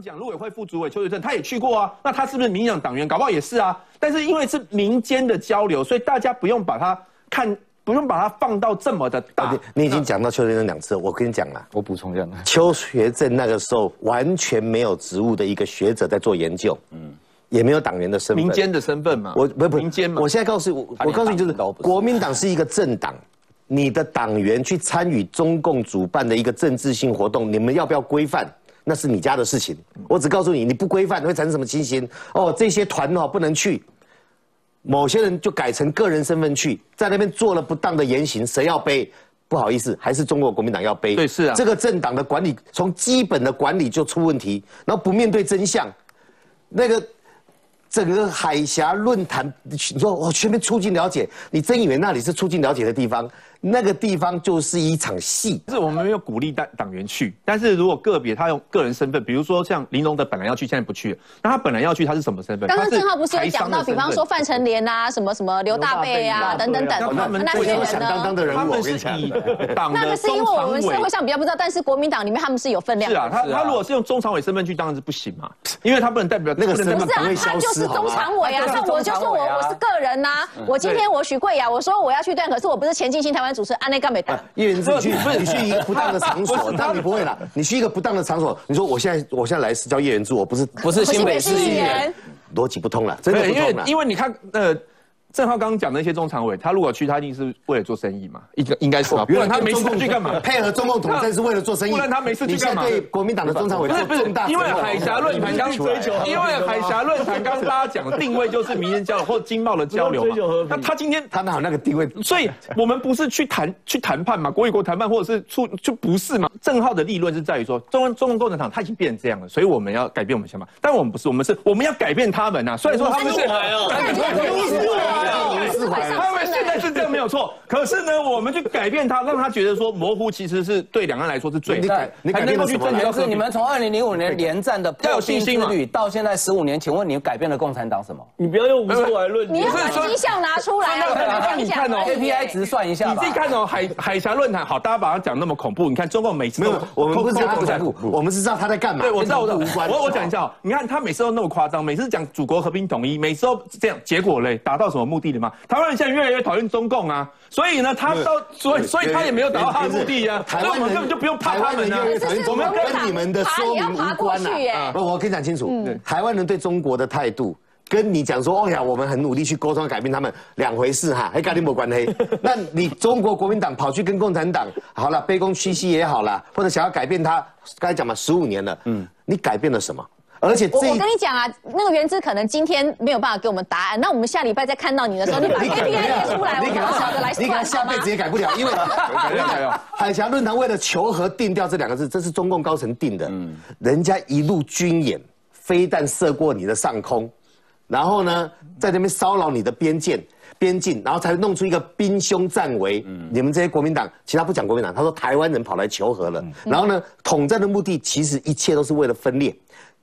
刚讲陆委会副主委邱学正，他也去过啊，那他是不是民进党党员？搞不好也是啊。但是因为是民间的交流，所以大家不用把它看，不用把它放到这么的大。你已经讲到邱学正两次，我跟你讲了，我补充一下，邱学正那个时候完全没有职务的一个学者在做研究，嗯，也没有党员的身份，民间的身份嘛，我不不民间嘛。我现在告诉我，我告诉你就是国民党是一个政党。你的党员去参与中共主办的一个政治性活动，你们要不要规范？那是你家的事情。我只告诉你，你不规范会产生什么情形？哦，这些团哦不能去，某些人就改成个人身份去，在那边做了不当的言行，谁要背？不好意思，还是中国国民党要背。对，是啊。这个政党的管理从基本的管理就出问题，然后不面对真相，那个。整个海峡论坛，你说我全面促进了解，你真以为那里是促进了解的地方？那个地方就是一场戏。是我们没有鼓励党党员去，但是如果个别他用个人身份，比如说像林荣德本来要去，现在不去了，那他本来要去，他是什么身份？刚刚正浩不是有讲到，比方说范成廉啊，什么什么刘大贝啊，等等等，那那些响当当的人物，我跟你讲，那个是因为我们社会上比较不知道，但是国民党里面他们是有分量。是啊，他他如果是用中常委身份去，当然是不行嘛，因为他不能代表那个身份不会消失。是中常委啊，那我就说我我是个人呐，我今天我许贵雅，我说我要去断，可是我不是前进新台湾主持安内干美。叶元之去，你去一个不当的场所，当你不会了。你去一个不当的场所，你说我现在我现在来是叫叶元志，我不是不是新北市议员，逻辑不通了，真的不通了。因为因为你看呃。郑浩刚刚讲那些中常委，他如果去，他一定是为了做生意嘛？应该应该是吧？不然他没事去干嘛？配合中共统战是为了做生意。不然他没事去干嘛？对国民党的中常委做重大因为海峡论坛刚追求，因为海峡论坛刚大家讲的定位就是民间交流或经贸的交流嘛。那他今天他哪有那个定位？所以我们不是去谈去谈判嘛？国与国谈判或者是出就不是嘛？郑浩的立论是在于说，中中共共产党他已经变成这样了，所以我们要改变我们想法。但我们不是，我们是我们要改变他们呐。虽然说他们是。他们现在是这样没有错，可是呢，我们去改变他，让他觉得说模糊，其实是对两岸来说是最改，你改变去争取。是你们从二零零五年连战的要有信心率到现在十五年，请问你改变了共产党什么？你不要用无数来论，你要把绩效拿出来。那你看哦，KPI 值算一下。你自己看哦，海海峡论坛好，大家把它讲那么恐怖。你看中共每次没有，我们不是恐怖，我们是知道他在干嘛。对，我知道我的无关。我我讲一下哦，你看他每次都那么夸张，每次讲祖国和平统一，每次都这样，结果嘞，达到什么目的的吗？台湾人现在越来越讨厌中共啊，所以呢，他到所以所以他也没有达到他的目的呀。所以我们根本就不用怕他们啊。我们跟你们的说明无关呐。不，我跟你讲清楚，台湾人对中国的态度，跟你讲说，哦呀，我们很努力去沟通改变他们两回事哈，还跟你没关系。那你中国国民党跑去跟共产党好了，卑躬屈膝也好了，或者想要改变他，刚才讲嘛，十五年了，嗯，你改变了什么？而且我我跟你讲啊，那个原子可能今天没有办法给我们答案，那我们下礼拜再看到你的时候，你把 KPI 列出来，我们晓得来你可能下辈子也改不了，因为 海峡论坛为了求和定调这两个字，这是中共高层定的。嗯，人家一路军演，飞弹射过你的上空，然后呢，在那边骚扰你的边界边境，然后才弄出一个兵凶战危。嗯，你们这些国民党，其他不讲国民党，他说台湾人跑来求和了，然后呢，统战的目的其实一切都是为了分裂。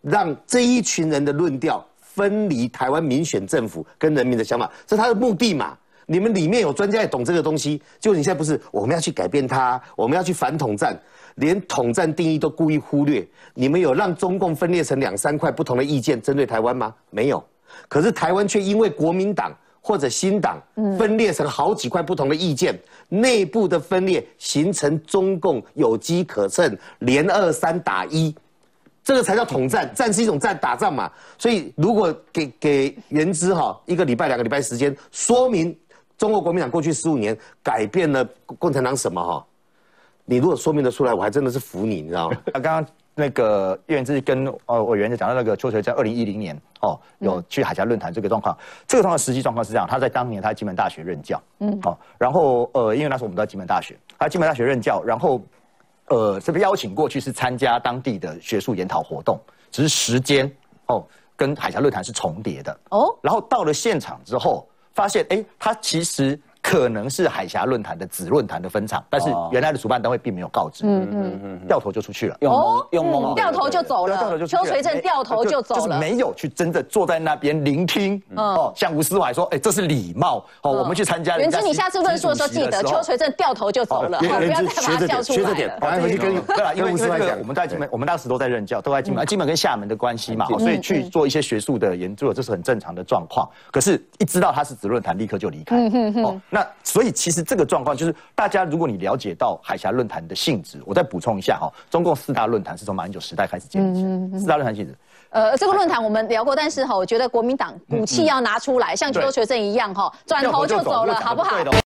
让这一群人的论调分离台湾民选政府跟人民的想法，这是他的目的嘛？你们里面有专家也懂这个东西，就你现在不是我们要去改变它，我们要去反统战，连统战定义都故意忽略。你们有让中共分裂成两三块不同的意见针对台湾吗？没有。可是台湾却因为国民党或者新党分裂成好几块不同的意见，内部的分裂形成中共有机可乘，连二三打一。这个才叫统战，战是一种战，打仗嘛。所以如果给给原之哈一个礼拜、两个礼拜时间，说明中国国民党过去十五年改变了共产党什么哈？你如果说明得出来，我还真的是服你，你知道吗？刚刚那个叶元之跟呃委员讲到那个邱垂在二零一零年哦有去海峡论坛这个状况，这个状况实际状况是这样，他在当年他在金门大学任教，嗯，好，然后呃因为那时候我们在金门大学，他在金门大学任教，然后。呃，这边邀请过去是参加当地的学术研讨活动，只是时间哦跟海峡论坛是重叠的哦。然后到了现场之后，发现哎，他其实可能是海峡论坛的子论坛的分场，但是原来的主办单位并没有告知，嗯嗯嗯，掉头就出去了。用蒙用蒙掉头就走了，邱垂正掉头就走了，就是没有去真的坐在那边聆听。哦，像吴思怀说，哎，这是礼貌。哦，我们去参加。袁之，你下次论述的时候记得，邱垂正掉头就走了，不要再把他叫出来。学着点，赶快回去跟对了，因为这个我们在金门，我们当时都在任教，都在金门，金门跟厦门的关系嘛，所以去做一些学术的研究，这是很正常的状况。可是，一知道他是子论坛，立刻就离开。哦，那所以其实这个状况就是，大家如果你了解到海峡论坛的性质，我再补充一下哈，中共四大论坛是从马英九时代开始建立，四大论坛性质。呃，这个论坛我们聊过，但是哈，我觉得国民党骨气要拿出来，像邱学正一样哈，转头就走了，好不好？